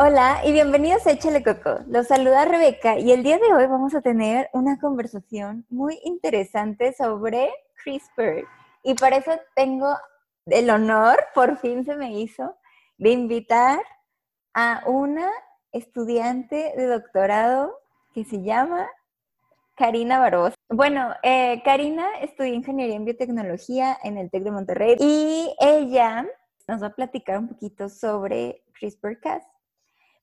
Hola y bienvenidos a Échale Coco. Los saluda Rebeca y el día de hoy vamos a tener una conversación muy interesante sobre CRISPR. Y para eso tengo el honor, por fin se me hizo, de invitar a una estudiante de doctorado que se llama Karina Barbosa. Bueno, eh, Karina estudió ingeniería en biotecnología en el TEC de Monterrey y ella nos va a platicar un poquito sobre CRISPR-Cas.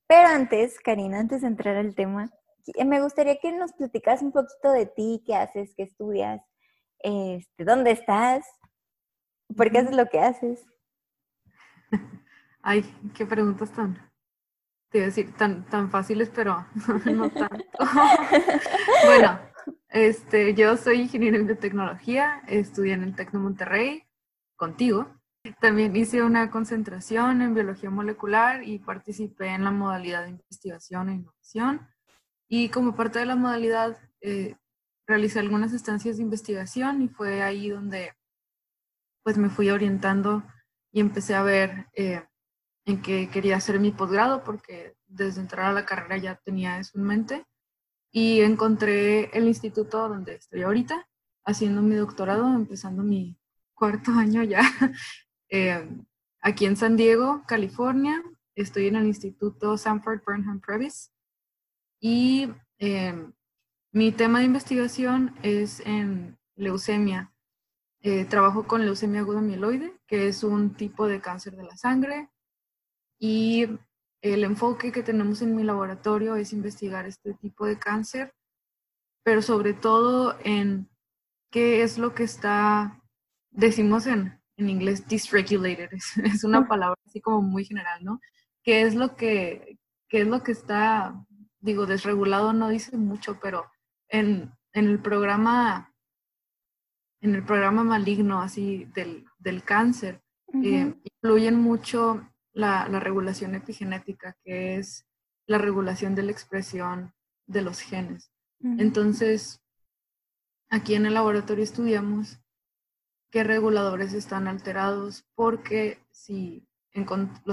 Pero antes, Karina, antes de entrar al tema, eh, me gustaría que nos platicas un poquito de ti, qué haces, qué estudias, este, dónde estás, por qué haces lo que haces. Ay, qué preguntas tan, te iba a decir, tan, tan fáciles, pero no tanto. bueno, este, yo soy ingeniero en biotecnología, estudié en el Tecno Monterrey contigo. También hice una concentración en biología molecular y participé en la modalidad de investigación e innovación. Y como parte de la modalidad, eh, realicé algunas estancias de investigación y fue ahí donde pues me fui orientando y empecé a ver eh, en qué quería hacer mi posgrado porque desde entrar a la carrera ya tenía eso en mente. Y encontré el instituto donde estoy ahorita, haciendo mi doctorado, empezando mi cuarto año ya Eh, aquí en San Diego, California. Estoy en el Instituto Sanford Burnham Previs y eh, mi tema de investigación es en leucemia. Eh, trabajo con leucemia aguda mieloide, que es un tipo de cáncer de la sangre y el enfoque que tenemos en mi laboratorio es investigar este tipo de cáncer, pero sobre todo en qué es lo que está, decimos en en inglés dysregulated, es, una palabra así como muy general, ¿no? ¿Qué es lo que, qué es lo que está, digo, desregulado no dice mucho, pero en, en el programa, en el programa maligno así del, del cáncer, eh, influyen mucho la, la regulación epigenética, que es la regulación de la expresión de los genes. Entonces, aquí en el laboratorio estudiamos qué reguladores están alterados, porque si,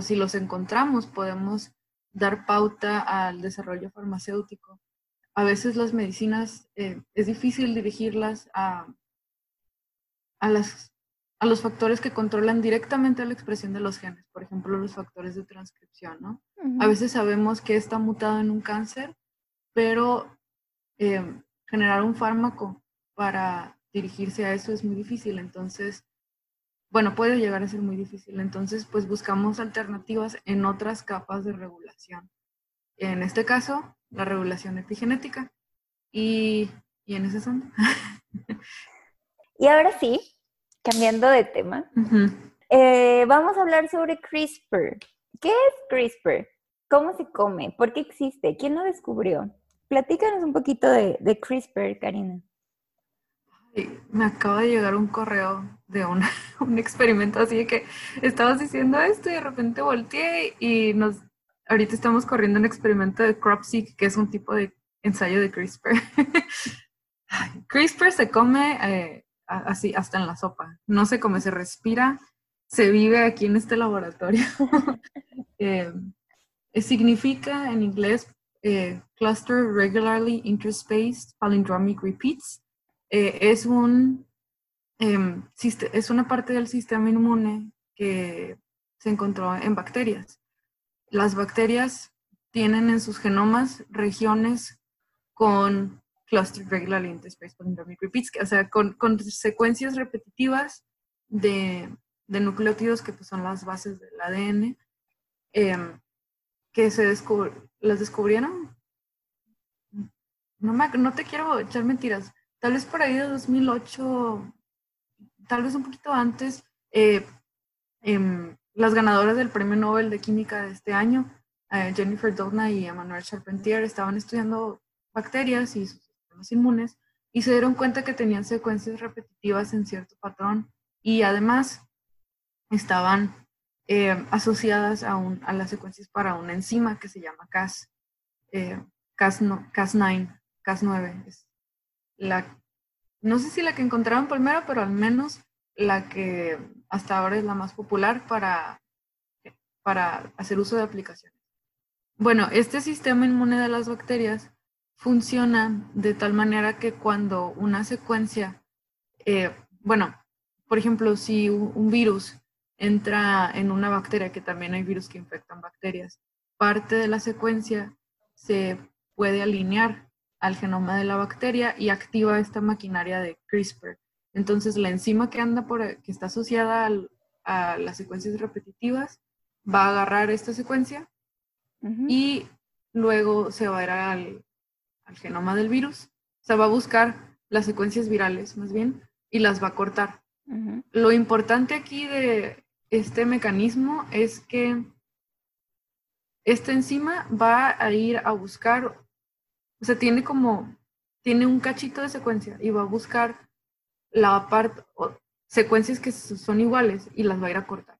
si los encontramos podemos dar pauta al desarrollo farmacéutico. A veces las medicinas eh, es difícil dirigirlas a, a, las, a los factores que controlan directamente la expresión de los genes, por ejemplo, los factores de transcripción. ¿no? A veces sabemos que está mutado en un cáncer, pero eh, generar un fármaco para dirigirse a eso es muy difícil. Entonces, bueno, puede llegar a ser muy difícil. Entonces, pues buscamos alternativas en otras capas de regulación. En este caso, la regulación epigenética. Y, y en ese son. y ahora sí, cambiando de tema, eh, vamos a hablar sobre CRISPR. ¿Qué es CRISPR? ¿Cómo se come? ¿Por qué existe? ¿Quién lo descubrió? Platícanos un poquito de, de CRISPR, Karina me acaba de llegar un correo de un, un, experimento así de que estabas diciendo esto y de repente volteé y nos ahorita estamos corriendo un experimento de CropSeq, que es un tipo de ensayo de CRISPR. CRISPR se come eh, así hasta en la sopa, no se come, se respira, se vive aquí en este laboratorio. Eh, significa en inglés eh, Cluster Regularly Interspaced Palindromic Repeats eh, es, un, em, es una parte del sistema inmune que se encontró en bacterias. Las bacterias tienen en sus genomas regiones con cluster regular interface palindromic repeats, o sea, con, con secuencias repetitivas de, de, nucleótidos que pues, son las bases del ADN, em, que se las descubrieron. No, me, no te quiero echar mentiras. Tal vez por ahí de 2008, tal vez un poquito antes, eh, em, las ganadoras del Premio Nobel de Química de este año, eh, Jennifer Doudna y Emmanuel Charpentier, estaban estudiando bacterias y sus sistemas inmunes y se dieron cuenta que tenían secuencias repetitivas en cierto patrón y además estaban eh, asociadas a, un, a, las secuencias para una enzima que se llama Cas, eh, Cas, no, Cas9, Cas9. Es la, no sé si la que encontraron primero, pero al menos la que hasta ahora es la más popular para, para hacer uso de aplicaciones. Bueno, este sistema inmune de las bacterias funciona de tal manera que cuando una secuencia, eh, bueno, por ejemplo, si un virus entra en una bacteria, que también hay virus que infectan bacterias, parte de la secuencia se puede alinear al genoma de la bacteria y activa esta maquinaria de CRISPR. Entonces, la enzima que anda por, que está asociada a las secuencias repetitivas va a agarrar esta secuencia y luego se va a ir al, al genoma del virus, o sea, va a buscar las secuencias virales más bien y las va a cortar. Lo importante aquí de este mecanismo es que esta enzima va a ir a buscar, o sea, tiene como, tiene un cachito de secuencia y va a buscar la parte, secuencias que son iguales y las va a ir a cortar.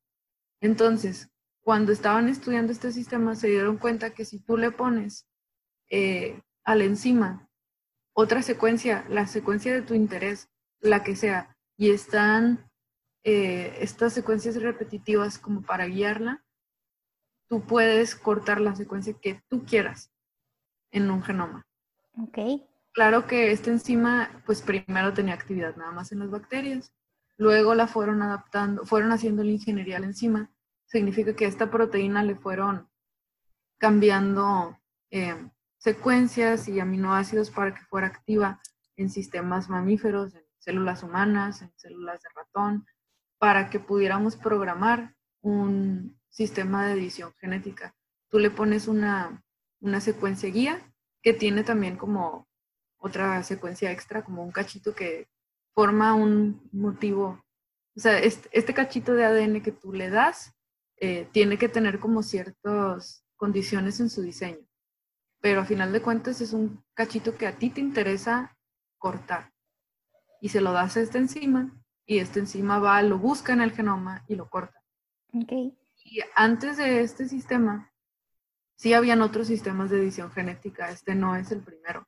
Entonces, cuando estaban estudiando este sistema, se dieron cuenta que si tú le pones eh, a enzima otra secuencia, la secuencia de tu interés, la que sea, y están eh, estas secuencias repetitivas como para guiarla, tú puedes cortar la secuencia que tú quieras en un genoma. Ok. Claro que esta enzima, pues primero tenía actividad nada más en las bacterias, luego la fueron adaptando, fueron haciendo la ingeniería a la enzima, significa que esta proteína le fueron cambiando eh, secuencias y aminoácidos para que fuera activa en sistemas mamíferos, en células humanas, en células de ratón, para que pudiéramos programar un sistema de edición genética. Tú le pones una, una secuencia guía que tiene también como otra secuencia extra, como un cachito que forma un motivo. O sea, este, este cachito de ADN que tú le das eh, tiene que tener como ciertas condiciones en su diseño pero a final de cuentas es un cachito que a ti te interesa cortar. Y se lo das a esta enzima y esta enzima va, lo busca en el genoma y lo corta. Okay. Y antes de este sistema, sí habían otros sistemas de edición genética, este no es el primero,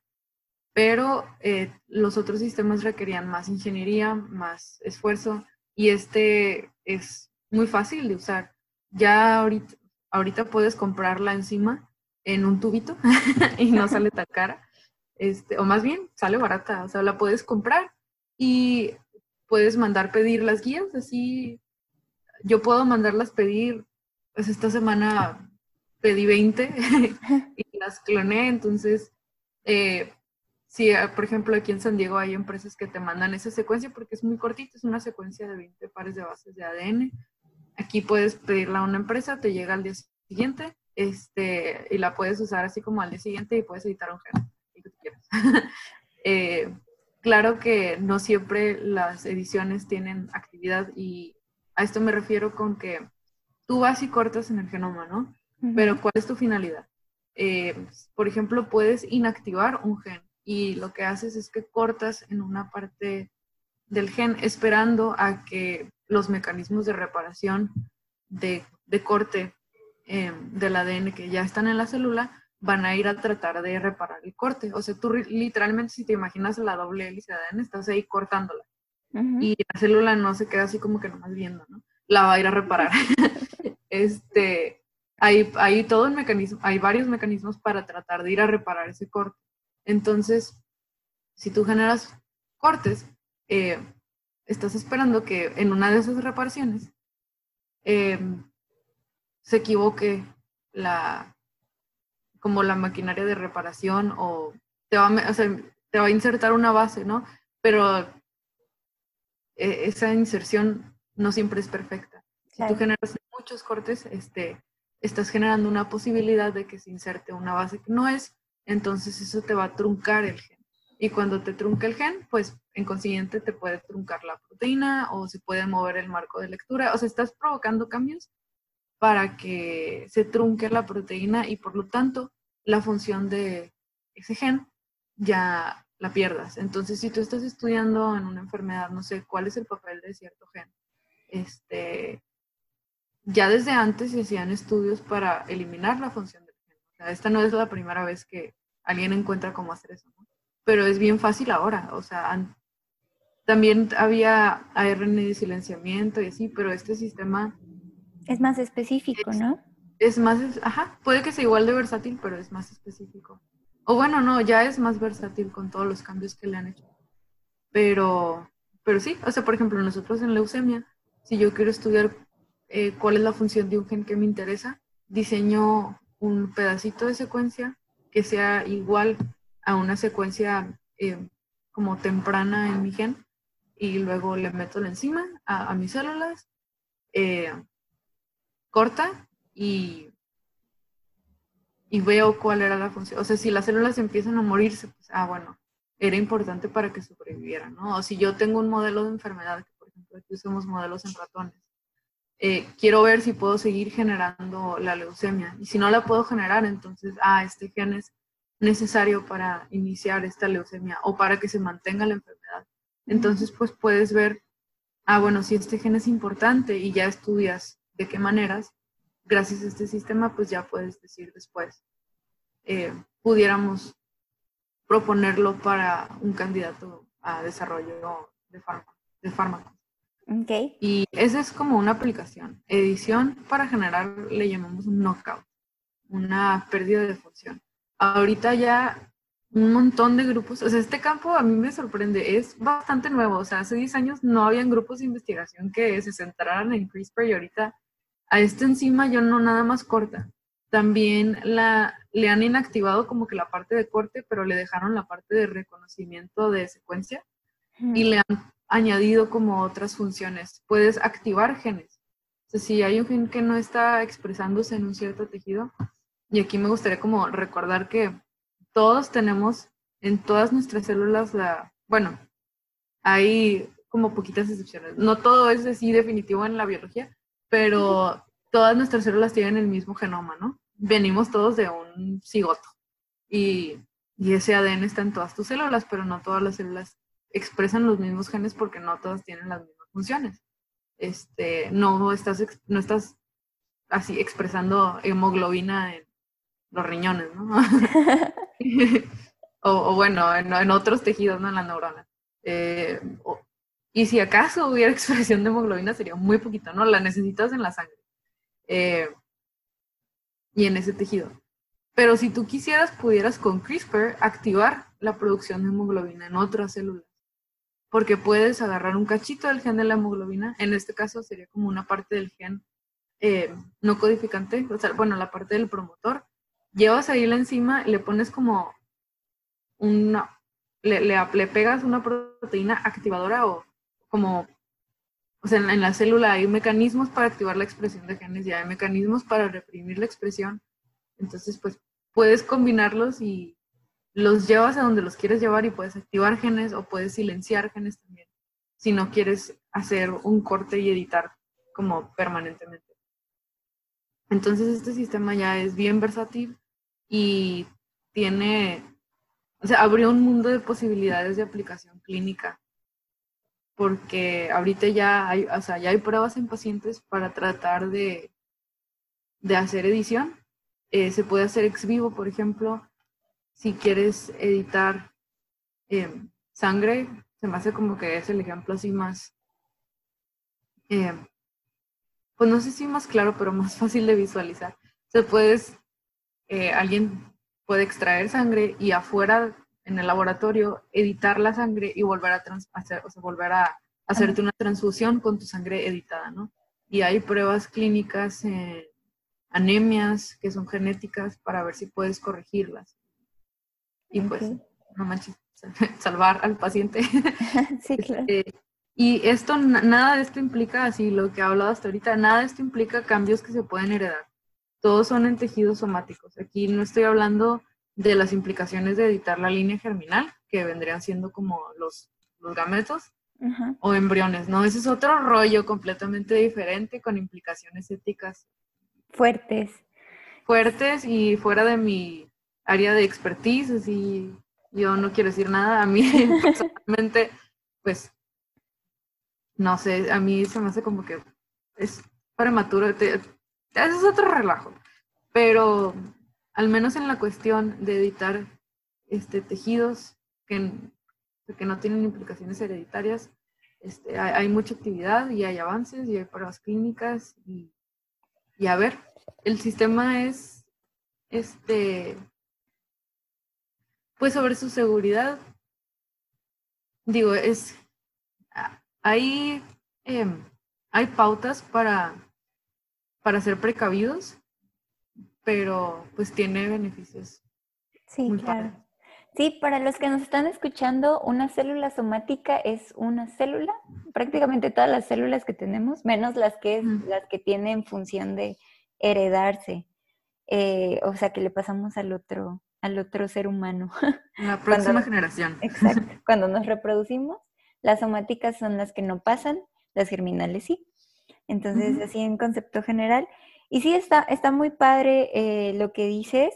pero eh, los otros sistemas requerían más ingeniería, más esfuerzo y este es muy fácil de usar. Ya ahorita, puedes comprar la enzima en un tubito y no sale tan cara. Este, o más bien, sale barata, o sea, la puedes comprar y puedes mandar pedir las guías, así yo puedo mandarlas pedir, pues esta semana pedí 20 y las cloné, entonces, eh, si por ejemplo aquí en San Diego hay empresas que te mandan esa secuencia porque es muy cortita, es una secuencia de 20 pares de bases de ADN, aquí puedes pedirla a una empresa, te llega al día siguiente este, y la puedes usar así como al día siguiente y puedes editar un gen, eh, claro que no siempre las ediciones tienen actividad y a esto me refiero con que tú vas y cortas en el genoma, ¿no? Pero ¿cuál es tu finalidad? Eh, por ejemplo, puedes inactivar un gen y lo que haces es que cortas en una parte del gen esperando a que los mecanismos de reparación de, de corte eh, del ADN que ya están en la célula van a ir a tratar de reparar el corte. O sea, tú literalmente si te imaginas la doble hélice de ADN, estás ahí cortándola. Y la célula no se queda así como que nomás viendo, ¿no? La va a ir a reparar. este, hay, hay todo el mecanismo, hay varios mecanismos para tratar de ir a reparar ese corte. Entonces, si tú generas cortes, eh, estás esperando que en una de esas reparaciones eh, se equivoque la, como la maquinaria de reparación o te va, a, te va a insertar una base, ¿no? Pero e, esa inserción no siempre es perfecta. Si tú generas muchos cortes, este, estás generando una posibilidad de que se inserte una base que no es, entonces eso te va a truncar el gen. Y cuando te trunca el gen, pues en consiguiente te puede truncar la proteína o se puede mover el marco de lectura. O sea, estás provocando cambios para que se trunque la proteína y por lo tanto la función de ese gen ya la pierdas. Entonces, si tú estás estudiando en una enfermedad, no sé cuál es el papel de cierto gen, este, ya desde antes se hacían estudios para eliminar la función del gen. O sea, esta no es la primera vez que alguien encuentra cómo hacer eso, ¿no? Pero es bien fácil ahora. O sea, también había ARN de silenciamiento y así, pero este sistema... Es más específico, ¿no? Es más, ajá, puede que sea igual de versátil, pero es más específico. O bueno, no, ya es más versátil con todos los cambios que le han hecho. Pero, pero sí, o sea, por ejemplo, nosotros en leucemia, si yo quiero estudiar eh, cuál es la función de un gen que me interesa, diseño un pedacito de secuencia que sea igual a una secuencia eh, como temprana en mi gen y luego le meto la enzima a, mis células, eh, corta y y veo cuál era la función. O sea, si las células empiezan a morirse, pues, ah, bueno, era importante para que sobrevivieran, ¿no? O si yo tengo un modelo de enfermedad, que por ejemplo aquí usamos modelos en ratones, eh, quiero ver si puedo seguir generando la leucemia. Y si no la puedo generar, entonces, ah, este gen es necesario para iniciar esta leucemia o para que se mantenga la enfermedad. Entonces, pues puedes ver, ah, bueno, si este gen es importante y ya estudias de qué maneras, gracias a este sistema, pues ya puedes decir después, eh, pudiéramos proponerlo para un candidato a desarrollo de, de fármacos. Okay. Y esa es como una aplicación. Edición para generar, le llamamos un knockout, una pérdida de función. Ahorita ya un montón de grupos, o sea, este campo a mí me sorprende, es bastante nuevo, o sea, hace 10 años no habían grupos de investigación que se centraran en CRISPR y ahorita a esta enzima yo no nada más corta. También la, le han inactivado como que la parte de corte, pero le dejaron la parte de reconocimiento de secuencia y le han añadido como otras funciones. Puedes activar genes. Si hay un gen que no está expresándose en un cierto tejido, y aquí me gustaría como recordar que todos tenemos en todas nuestras células la, bueno, hay como poquitas excepciones. No todo es así definitivo en la biología, pero todas nuestras células tienen el mismo genoma, ¿no? Venimos todos de un cigoto y, ese ADN está en todas tus células, pero no todas las células expresan los mismos genes porque no todas tienen las mismas funciones. Este, no estás, no estás así expresando hemoglobina en los riñones, ¿no? o, bueno, en, otros tejidos, ¿no? En la neurona. Eh, y si acaso hubiera expresión de hemoglobina, sería muy poquito, ¿no? La necesitas en la sangre eh, y en ese tejido. Pero si tú quisieras, pudieras con CRISPR activar la producción de hemoglobina en otras células. Porque puedes agarrar un cachito del gen de la hemoglobina, en este caso sería como una parte del gen eh, no codificante, o sea, bueno, la parte del promotor, llevas ahí la enzima, le pones como una, le, pegas una proteína activadora o como, o sea, en, la célula hay mecanismos para activar la expresión de genes y hay mecanismos para reprimir la expresión. Entonces, pues puedes combinarlos y los llevas a donde los quieres llevar y puedes activar genes o puedes silenciar genes también, si no quieres hacer un corte y editar como permanentemente. Entonces este sistema ya es bien versátil y tiene, o sea, abrió un mundo de posibilidades de aplicación clínica porque ahorita ya hay, o sea, ya hay pruebas en pacientes para tratar de, de hacer edición. Eh, se puede hacer ex vivo, por ejemplo, si quieres editar em, sangre, se me hace como que es el ejemplo así más, em, pues no sé si más claro, pero más fácil de visualizar. Se puedes, eh, alguien puede extraer sangre y afuera en el laboratorio, editar la sangre y volver a, hacer, o sea, volver a hacerte una transfusión con tu sangre editada, ¿no? Y hay pruebas clínicas, en anemias que son genéticas para ver si puedes corregirlas. Y pues, no manches, salvar al paciente. sí, claro. Este, y esto, nada de esto implica, así lo que he hablado hasta ahorita, nada de esto implica cambios que se pueden heredar. todos son en tejidos somáticos. Aquí no estoy hablando de las implicaciones de editar la línea germinal, que vendrían siendo como los, los gametos o embriones, ¿no? Ese es otro rollo completamente diferente con implicaciones éticas. Fuertes. Fuertes y fuera de mi área de expertise, así yo no quiero decir nada. A mí personalmente, pues, no sé, a mí se me hace como que es prematuro. ese es otro relajo. Pero al menos en la cuestión de editar este, tejidos que, que no tienen implicaciones hereditarias, este, hay, mucha actividad y hay avances y hay pruebas clínicas y, y a ver, el sistema es, este, pues sobre su seguridad, digo, es, hay, em, hay pautas para, para ser precavidos pero pues tiene beneficios. Sí, claro. Sí, para los que nos están escuchando, una célula somática es una célula, prácticamente todas las células que tenemos, menos las que, las que tienen función de heredarse, eh, o sea, que le pasamos al otro, al otro ser humano. La próxima generación. Exacto. Cuando nos reproducimos, las somáticas son las que no pasan, las germinales sí. Entonces, así en concepto general. Y sí, está, está muy padre eh, lo que dices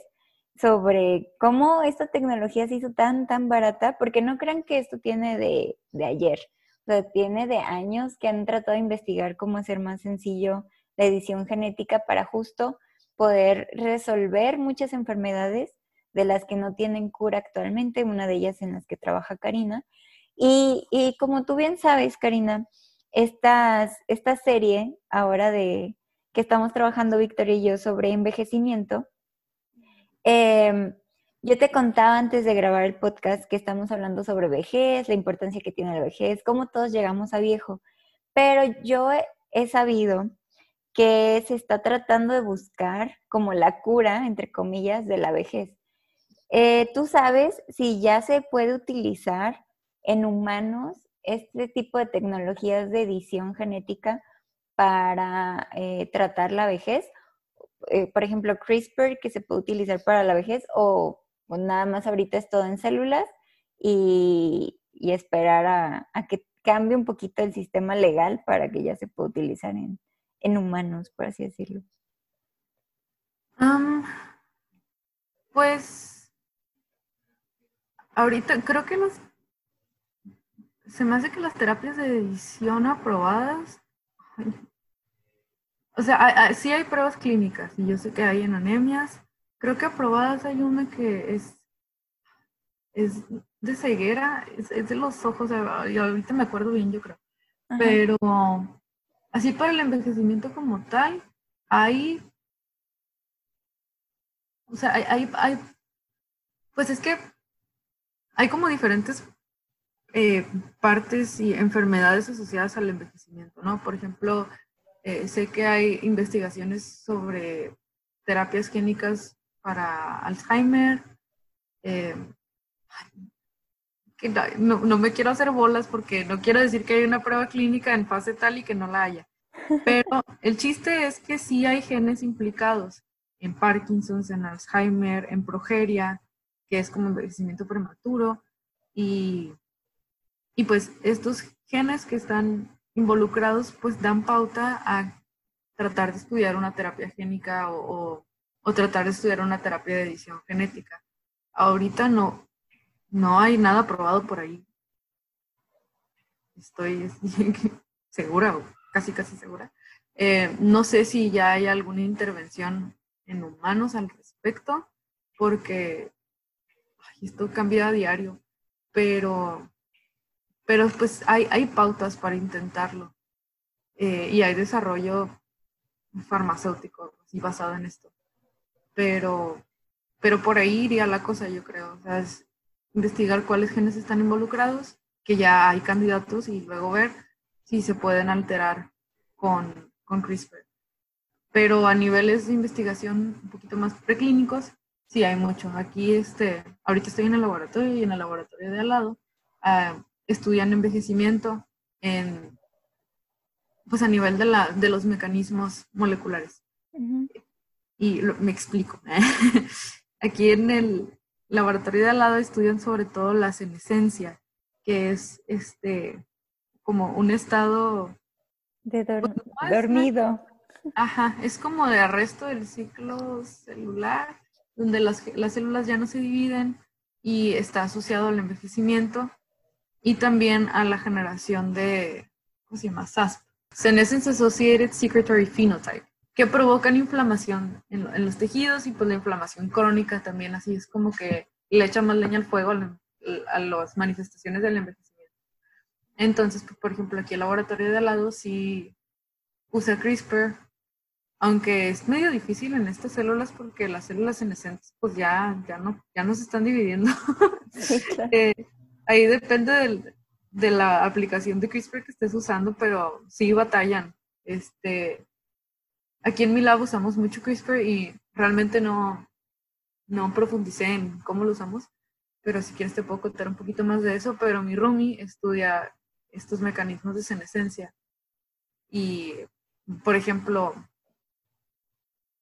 sobre cómo esta tecnología se hizo tan, tan barata, porque no crean que esto tiene de, de ayer, o sea, tiene de años que han tratado de investigar cómo hacer más sencillo la edición genética para justo poder resolver muchas enfermedades de las que no tienen cura actualmente, una de ellas en las que trabaja Karina. Y, y como tú bien sabes, Karina, estas, esta serie ahora de, que estamos trabajando Victoria y yo sobre envejecimiento, em, yo te contaba antes de grabar el podcast que estamos hablando sobre vejez, la importancia que tiene la vejez, cómo todos llegamos a viejo, pero yo he, sabido que se está tratando de buscar como la cura, entre comillas, de la vejez. Eh, ¿Tú sabes si ya se puede utilizar en humanos este tipo de tecnologías de edición genética para eh, tratar la vejez. Eh, por ejemplo, CRISPR que se puede utilizar para la vejez o, nada más ahorita es todo en células y, esperar a, que cambie un poquito el sistema legal para que ya se pueda utilizar en, humanos, por así decirlo. pues ahorita creo que los se me hace que las terapias de edición aprobadas o sea, sí hay pruebas clínicas y yo sé que hay en anemias. Creo que aprobadas hay una que es, es de ceguera, es, de los ojos, y ahorita me acuerdo bien, yo creo. Pero así para el envejecimiento como tal, hay, o sea, hay, hay, pues es que hay como diferentes eh, partes y enfermedades asociadas al envejecimiento, ¿no? Por ejemplo, eh, sé que hay investigaciones sobre terapias génicas para Alzheimer. Eh, no, me quiero hacer bolas porque no quiero decir que hay una prueba clínica en fase tal y que no la haya. Pero el chiste es que sí hay genes implicados en Parkinson's, en Alzheimer, en progeria, que es como envejecimiento prematuro. Y, y pues estos genes que están involucrados pues dan pauta a tratar de estudiar una terapia génica o, tratar de estudiar una terapia de edición genética. Ahorita no, no hay nada probado por ahí. Estoy segura, casi casi segura. Eh, no sé si ya hay alguna intervención en humanos al respecto, porque esto cambia a diario, pero pero pues hay, hay pautas para intentarlo eh, y hay desarrollo farmacéutico y basado en esto. Pero, pero por ahí iría la cosa, yo creo. O sea, es investigar cuáles genes están involucrados, que ya hay candidatos y luego ver si se pueden alterar con, con CRISPR. Pero a niveles de investigación un poquito más preclínicos, sí hay mucho. Aquí, este, ahorita estoy en el laboratorio y en el laboratorio de al lado. Uh, estudian envejecimiento en, pues a nivel de, la, de los mecanismos moleculares. Y me explico. Aquí en el laboratorio de al lado estudian sobre todo la senescencia, que es este como un estado de dormido. Ajá, es como de arresto del ciclo celular, donde las, las células ya no se dividen y está asociado al envejecimiento y también a la generación de, ¿cómo se llama? SASP, Senescence Associated Secretory Phenotype, que provocan inflamación en, los tejidos y pues la inflamación crónica también, así es como que le echa más leña al fuego a, las manifestaciones del envejecimiento. Entonces, pues, por ejemplo, aquí el laboratorio de al lado sí usa CRISPR, aunque es medio difícil en estas células porque las células senescentes pues ya, ya, no, ya no se están dividiendo. Eh, ahí depende de la aplicación de CRISPR que estés usando, pero sí batallan. Este, aquí en mi lab usamos mucho CRISPR y realmente no, no profundicé en cómo lo usamos, pero si quieres te puedo contar un poquito más de eso, pero mi roomie estudia estos mecanismos de senescencia. Y, por ejemplo,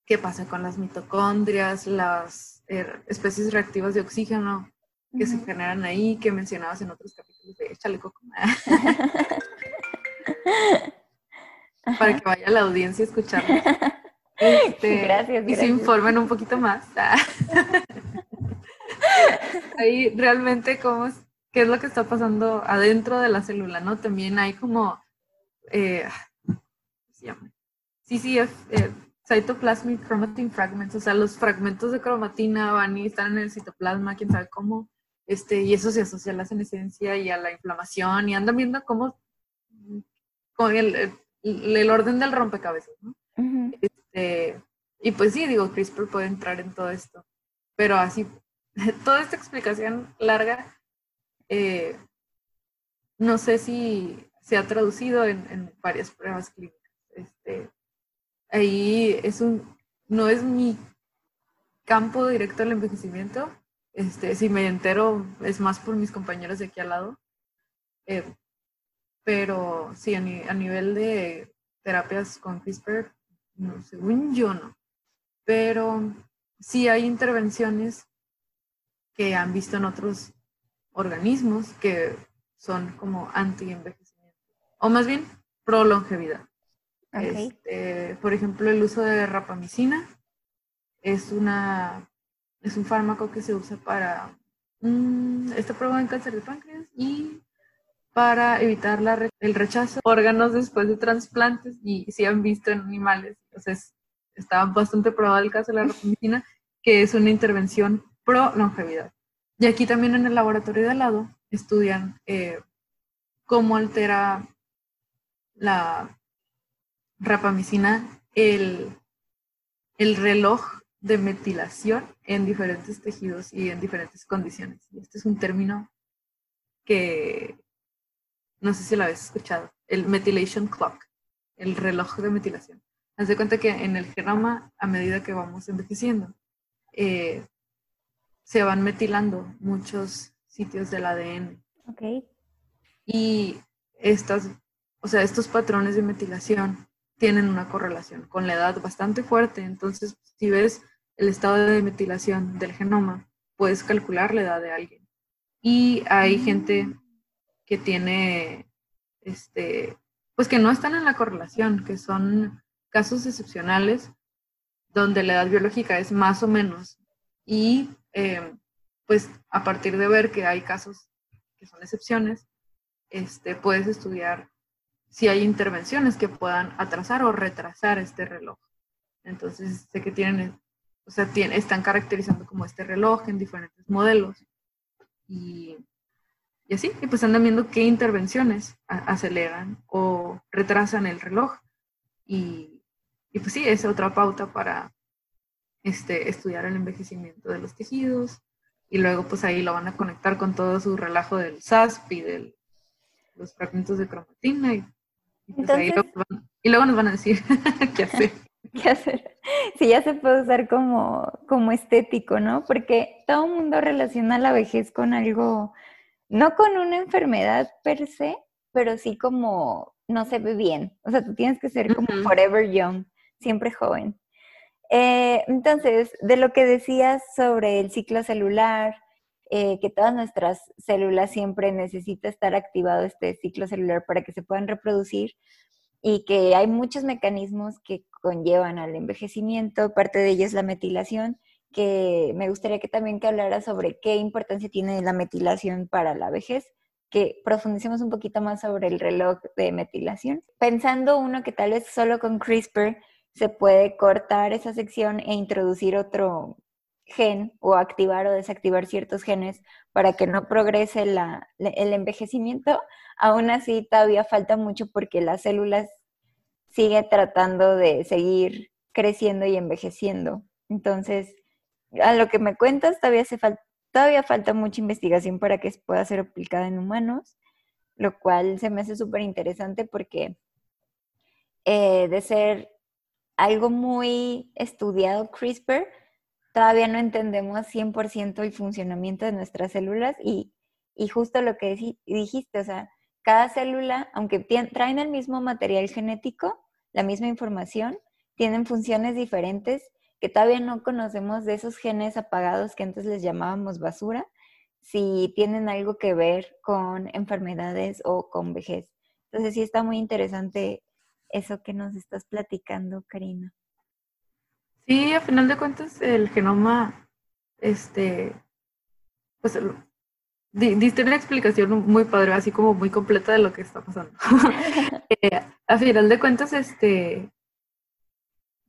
qué pasa con las mitocondrias, las er, especies reactivas de oxígeno, que se generan ahí, que mencionabas en otros capítulos de Échale Coco. Para que vaya la audiencia a escucharlo. Este, gracias, Y se informen un poquito más. ahí realmente cómo qué es lo que está pasando adentro de la célula, ¿no? También hay como, eh, ¿cómo se llama? CCF, eh, Cytoplasmic Chromatin Fragments, o sea, los fragmentos de cromatina van y están en el citoplasma, quién sabe cómo, este, y eso se asocia a la senescencia y a la inflamación, y andan viendo cómo, con el, el, orden del rompecabezas, ¿no? este, y pues sí, digo, CRISPR puede entrar en todo esto, pero así, toda esta explicación larga, eh, no sé si se ha traducido en, en varias pruebas clínicas. Este, ahí es un, no es mi campo directo del envejecimiento. Este, si me entero es más por mis compañeros de aquí al lado. Eh, pero sí, a, nivel de terapias con CRISPR, no, según yo no. Pero sí hay intervenciones que han visto en otros organismos que son como anti-envejecimiento. O más bien, pro longevidad. Este, por ejemplo, el uso de rapamicina es, una, es un fármaco que se usa para mm, esta prueba en cáncer de páncreas y para evitar la, el rechazo de órganos después de trasplantes y si han visto en animales. Entonces, está bastante probado el caso de la rapamicina, que es una intervención pro longevidad. Y aquí también en el laboratorio de al lado estudian eh, cómo altera la rapamicina el, el reloj de metilación en diferentes tejidos y en diferentes condiciones. Y este es un término que no sé si lo habéis escuchado, el methylation clock, el reloj de metilación. Haz de cuenta que en el genoma, a medida que vamos envejeciendo, eh, se van metilando muchos sitios del ADN. Okay. Y estas, o sea, estos patrones de metilación tienen una correlación con la edad bastante fuerte. Entonces, si ves el estado de metilación del genoma, puedes calcular la edad de alguien. Y hay mm. gente que tiene, este, pues que no están en la correlación, que son casos excepcionales donde la edad biológica es más o menos. Y eh, pues a partir de ver que hay casos que son excepciones, este, puedes estudiar si hay intervenciones que puedan atrasar o retrasar este reloj. Entonces, sé que tienen, o sea, están caracterizando como este reloj en diferentes modelos. Y, y así, y pues andan viendo qué intervenciones aceleran o retrasan el reloj. Y, y, pues sí, es otra pauta para este, estudiar el envejecimiento de los tejidos. Y luego pues ahí lo van a conectar con todo su relajo del SASP y de los fragmentos de cromatina y y luego nos van a decir qué hacer. ¿Qué hacer? Sí, ya se puede usar como, como estético, ¿no? Porque todo el mundo relaciona la vejez con algo, no con una enfermedad per se, pero sí como no se ve bien. O sea, tú tienes que ser como forever young, siempre joven. Eh, entonces, de lo que decías sobre el ciclo celular, eh, que todas nuestras células siempre necesita estar activado este ciclo celular para que se puedan reproducir y que hay muchos mecanismos que conllevan al envejecimiento, parte de ello es la metilación, que me gustaría que también que hablara sobre qué importancia tiene la metilación para la vejez, que profundicemos un poquito más sobre el reloj de metilación. Pensando uno que tal vez solo con CRISPR se puede cortar esa sección e introducir otro gen o activar o desactivar ciertos genes para que no progrese el envejecimiento, aún así todavía falta mucho porque las células siguen tratando de seguir creciendo y envejeciendo. Entonces, a lo que me cuentas, todavía, todavía falta mucha investigación para que pueda ser aplicada en humanos, lo cual se me hace súper interesante porque eh, de ser algo muy estudiado CRISPR, todavía no entendemos 100% el funcionamiento de nuestras células y, justo lo que dijiste, o sea, cada célula, aunque traen el mismo material genético, la misma información, tienen funciones diferentes que todavía no conocemos de esos genes apagados que antes les llamábamos basura, si tienen algo que ver con enfermedades o con vejez. Entonces sí está muy interesante eso que nos estás platicando, Karina. Sí, a final de cuentas, el genoma, este, pues diste una explicación muy padre, así como muy completa de lo que está pasando. Eh, a final de cuentas, este,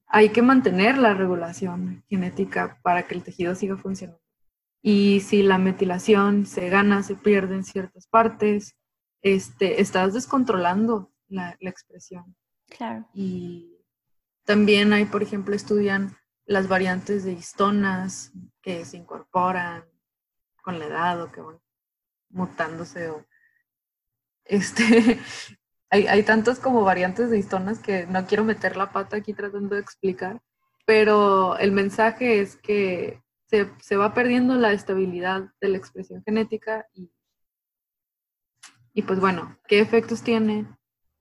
hay que mantener la regulación genética para que el tejido siga funcionando. Y si la metilación se gana, se pierde en ciertas partes, este, estás descontrolando la, la expresión. Claro. Y también hay, por ejemplo, estudian las variantes de histonas que se incorporan con la edad o que van mutándose o este hay, hay tantas como variantes de histonas que no quiero meter la pata aquí tratando de explicar, pero el mensaje es que se, se va perdiendo la estabilidad de la expresión genética y, y pues bueno, ¿qué efectos tiene?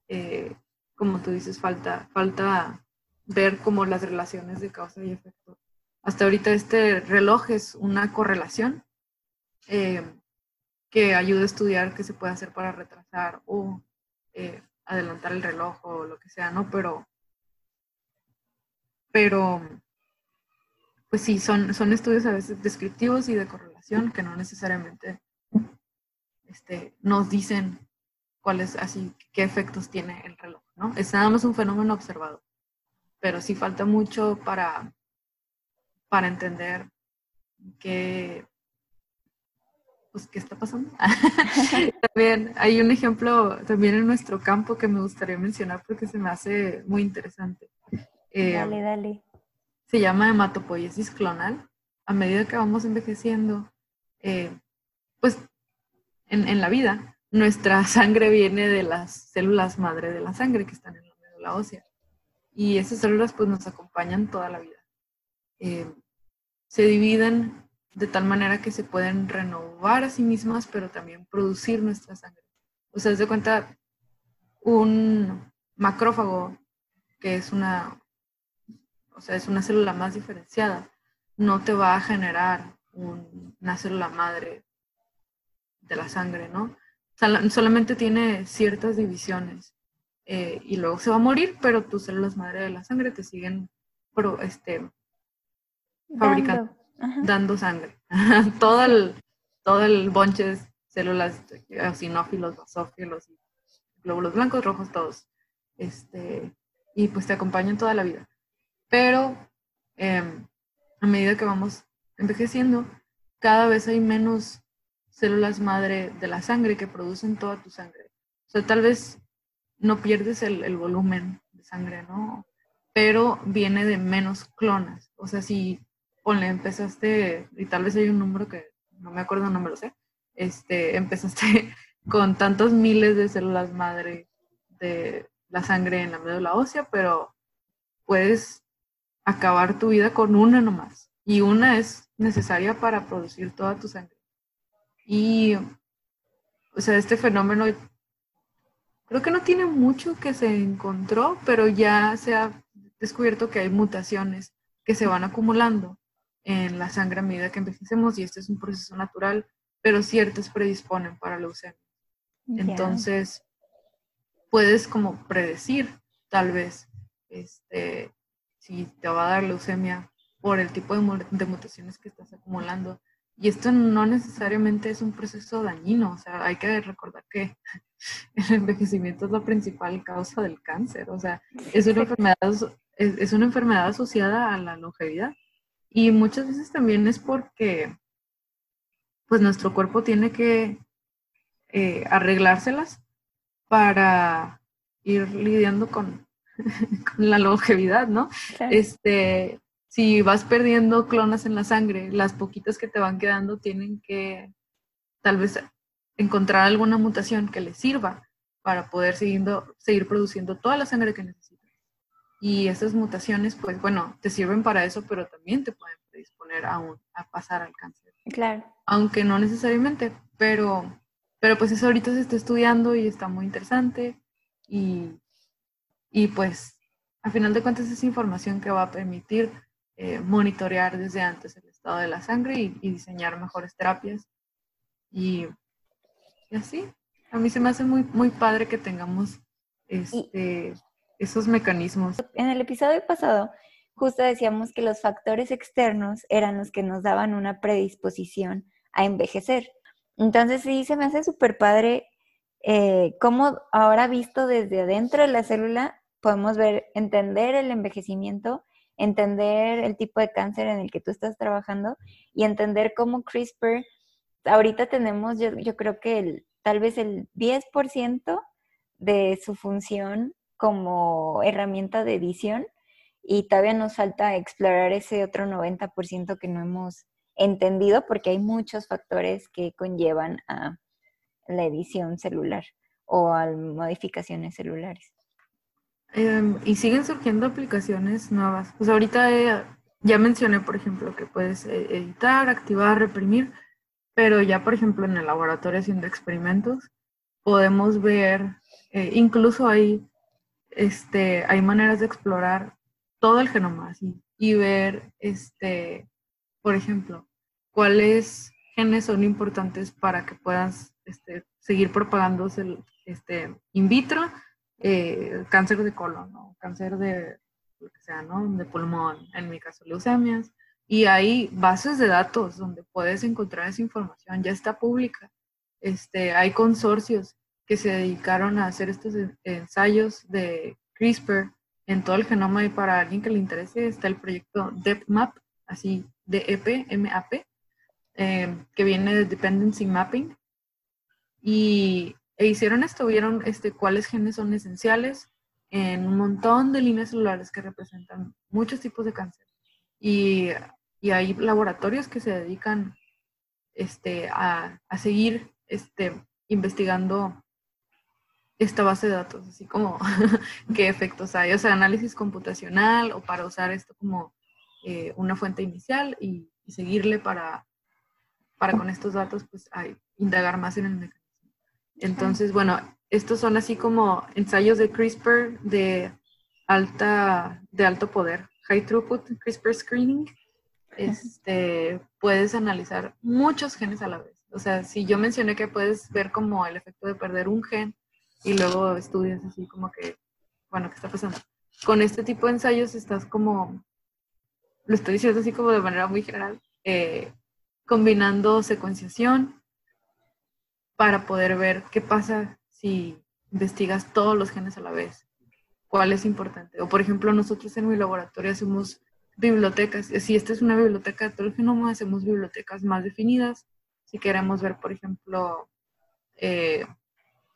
Eh, como tú dices, falta, falta ver como las relaciones de causa y efecto. Hasta ahorita este reloj es una correlación eh, que ayuda a estudiar qué se puede hacer para retrasar o eh, adelantar el reloj o lo que sea, ¿no? Pero, pero, pues sí, son, son estudios a veces descriptivos y de correlación que no necesariamente este, nos dicen cuáles, así, qué efectos tiene el reloj, ¿no? Es nada más un fenómeno observado pero sí falta mucho para, para entender qué, pues, qué está pasando. también hay un ejemplo también en nuestro campo que me gustaría mencionar porque se me hace muy interesante. Eh, dale, dale. Se llama hematopoiesis clonal. A medida que vamos envejeciendo, eh, pues en, en, la vida, nuestra sangre viene de las células madre de la sangre que están en la médula ósea y esas células pues nos acompañan toda la vida. Eh, se dividen de tal manera que se pueden renovar a sí mismas, pero también producir nuestra sangre. O sea, de cuenta, un macrófago, que es una, o sea, es una célula más diferenciada, no te va a generar una célula madre de la sangre, ¿no? solamente tiene ciertas divisiones eh, y luego se va a morir, pero tus células madre de la sangre te siguen este, fabricando, dando, sangre. todo, el, todo el bonche de células eosinófilos, basófilos, glóbulos blancos, rojos, todos. Este, y pues te acompañan toda la vida. Pero em, a medida que vamos envejeciendo, cada vez hay menos células madre de la sangre que producen toda tu sangre. O sea, tal vez no pierdes el, volumen de sangre, ¿no? Pero viene de menos clonas. O sea, si ponle, empezaste, y tal vez hay un número que no me acuerdo, no me lo sé, este, empezaste con tantos miles de células madre de la sangre en la médula ósea, pero puedes acabar tu vida con una nomás. Y una es necesaria para producir toda tu sangre. Y, o sea, este fenómeno Creo que no tiene mucho que se encontró, pero ya se ha descubierto que hay mutaciones que se van acumulando en la sangre a medida que envejecemos y este es un proceso natural, pero ciertas predisponen para la leucemia. Entonces, puedes como predecir tal vez este, si te va a dar leucemia por el tipo de, de, mutaciones que estás acumulando. Y esto no necesariamente es un proceso dañino, o sea, hay que recordar que el envejecimiento es la principal causa del cáncer, o sea, es una enfermedad, es, una enfermedad asociada a la longevidad. Y muchas veces también es porque pues nuestro cuerpo tiene que eh, arreglárselas para ir lidiando con, con la longevidad, ¿no? Este, si vas perdiendo clonas en la sangre, las poquitas que te van quedando tienen que tal vez encontrar alguna mutación que les sirva para poder siguiendo, seguir produciendo toda la sangre que necesitas. Y esas mutaciones, pues bueno, te sirven para eso, pero también te pueden predisponer a, a pasar al cáncer. Claro. Aunque no necesariamente, pero, pero pues eso ahorita se está estudiando y está muy interesante. Y, y pues, a final de cuentas, es información que va a permitir eh, monitorear desde antes el estado de la sangre y, diseñar mejores terapias. Y, así, a mí se me hace muy, muy padre que tengamos este, esos mecanismos. En el episodio pasado, justo decíamos que los factores externos eran los que nos daban una predisposición a envejecer. Entonces sí, se me hace súper padre eh, cómo ahora visto desde adentro de la célula podemos ver, entender el envejecimiento entender el tipo de cáncer en el que tú estás trabajando y entender cómo CRISPR, ahorita tenemos, yo, yo creo que el, tal vez el 10% de su función como herramienta de edición y todavía nos falta explorar ese otro 90% que no hemos entendido porque hay muchos factores que conllevan a la edición celular o a modificaciones celulares. Em, y siguen surgiendo aplicaciones nuevas. Pues ahorita eh, ya mencioné, por ejemplo, que puedes eh, editar, activar, reprimir, pero ya, por ejemplo, en el laboratorio haciendo experimentos, podemos ver, eh, incluso hay, este, hay maneras de explorar todo el genoma y ver, este, por ejemplo, cuáles genes son importantes para que puedas este, seguir propagándose este, in vitro eh, cáncer de colon, ¿no? cáncer de lo que sea, ¿no? De pulmón, en mi caso leucemias. Y hay bases de datos donde puedes encontrar esa información, ya está pública. Este, hay consorcios que se dedicaron a hacer estos ensayos de CRISPR en todo el genoma y para alguien que le interese está el proyecto DEPMAP, así DEP-MAP, eh, que viene de Dependency Mapping. Y e hicieron esto, vieron este, cuáles genes son esenciales en un montón de líneas celulares que representan muchos tipos de cáncer. Y, y hay laboratorios que se dedican este, a, a, seguir este, investigando esta base de datos, así como qué efectos hay, o sea, análisis computacional o para usar esto como eh, una fuente inicial y, seguirle para, para con estos datos, pues, indagar más en el mecanismo. Entonces, bueno, estos son así como ensayos de CRISPR de alta, de alto poder, high throughput CRISPR screening. Este, puedes analizar muchos genes a la vez. O sea, si yo mencioné que puedes ver como el efecto de perder un gen y luego estudias así como que, bueno, ¿qué está pasando? Con este tipo de ensayos estás como, lo estoy diciendo así como de manera muy general, eh, combinando secuenciación para poder ver qué pasa si investigas todos los genes a la vez, cuál es importante. O por ejemplo, nosotros en mi laboratorio hacemos bibliotecas. Si esta es una biblioteca de todo el genoma, hacemos bibliotecas más definidas. Si queremos ver, por ejemplo, eh,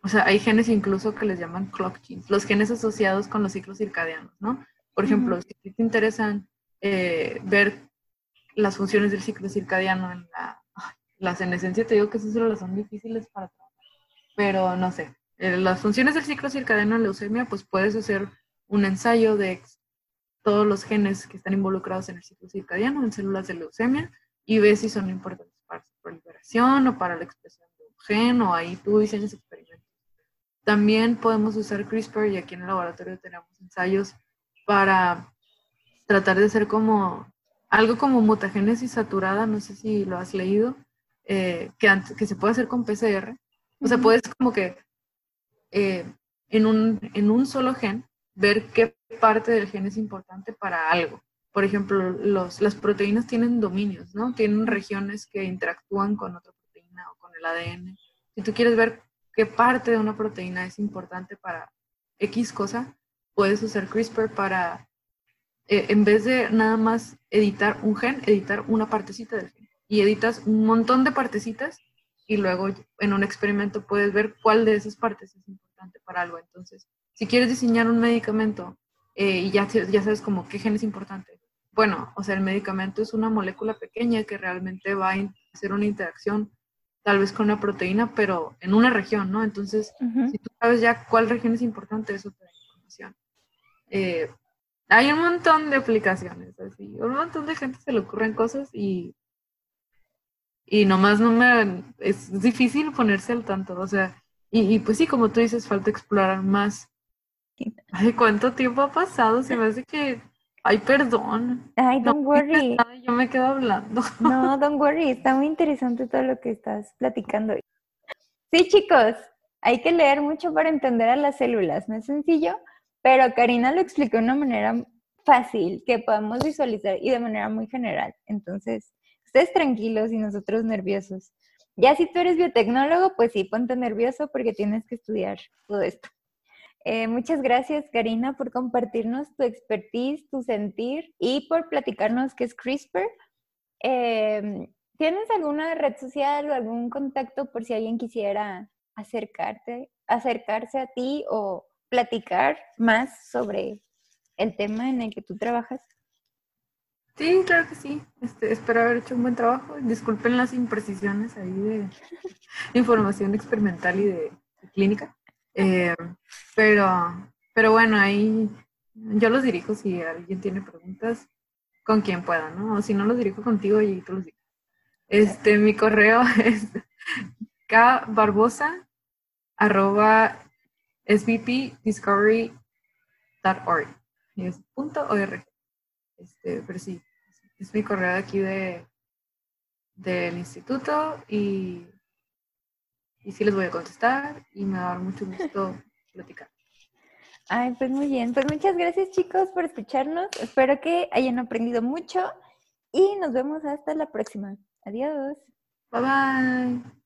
o sea, hay genes incluso que les llaman clock genes, los genes asociados con los ciclos circadianos, ¿no? Por ejemplo, si te interesan eh, ver las funciones del ciclo circadiano en la las en te digo que esas células son difíciles para trabajar, pero no sé. Eh, las funciones del ciclo circadiano en leucemia, pues puedes hacer un ensayo de todos los genes que están involucrados en el ciclo circadiano en células de leucemia y ves si son importantes para su proliferación o para la expresión de un gen o ahí tú diseñas experimentos. También podemos usar CRISPR y aquí en el laboratorio tenemos ensayos para tratar de hacer como algo como mutagénesis saturada, no sé si lo has leído, eh, que, que se puede hacer con PCR. O sea, puedes como que eh, en, un, en un solo gen ver qué parte del gen es importante para algo. Por ejemplo, los, las proteínas tienen dominios, ¿no? Tienen regiones que interactúan con otra proteína o con el ADN. Si tú quieres ver qué parte de una proteína es importante para X cosa, puedes usar CRISPR para, eh, en vez de nada más editar un gen, editar una partecita del gen. Y editas un montón de partecitas y luego en un experimento puedes ver cuál de esas partes es importante para algo. Entonces, si quieres diseñar un medicamento eh, y ya, ya sabes como qué gen es importante, bueno, o sea, el medicamento es una molécula pequeña que realmente va a hacer una interacción tal vez con una proteína, pero en una región, ¿no? Entonces, si tú sabes ya cuál región es importante, eso te da información. Eh, hay un montón de aplicaciones, así, un montón de gente se le ocurren cosas y, y nomás no me, es difícil ponerse al tanto, o sea, y, y pues sí, como tú dices, falta explorar más. Ay, ¿cuánto tiempo ha pasado? Se me hace que Ay, perdón. Ay, don't worry. yo me quedo hablando. No, don't worry. Está muy interesante todo lo que estás platicando. Sí, chicos, hay que leer mucho para entender a las células. No es sencillo, pero Karina lo explicó de una manera fácil que podamos visualizar y de manera muy general. Entonces, ustedes tranquilos y nosotros nerviosos. Ya si tú eres biotecnólogo, pues sí, ponte nervioso porque tienes que estudiar todo esto. Eh, muchas gracias, Karina, por compartirnos tu expertise, tu sentir y por platicarnos qué es CRISPR. Em, ¿Tienes alguna red social o algún contacto por si alguien quisiera acercarte, acercarse a ti o platicar más sobre el tema en el que tú trabajas? Sí, claro que sí. Este, espero haber hecho un buen trabajo. Disculpen las imprecisiones ahí de información experimental y de clínica. Eh, pero, pero bueno, ahí yo los dirijo si alguien tiene preguntas con quien pueda, ¿no? O si no los dirijo contigo y tú los digo. Este, mi correo es kbarbosa arroba svpdiscovery.org. Es punto org. Este, pero sí, es mi correo aquí de del instituto y y sí les voy a contestar y me va a dar mucho gusto platicar. Ay, pues muy bien. Pues muchas gracias chicos por escucharnos. Espero que hayan aprendido mucho y nos vemos hasta la próxima. Adiós. Bye bye.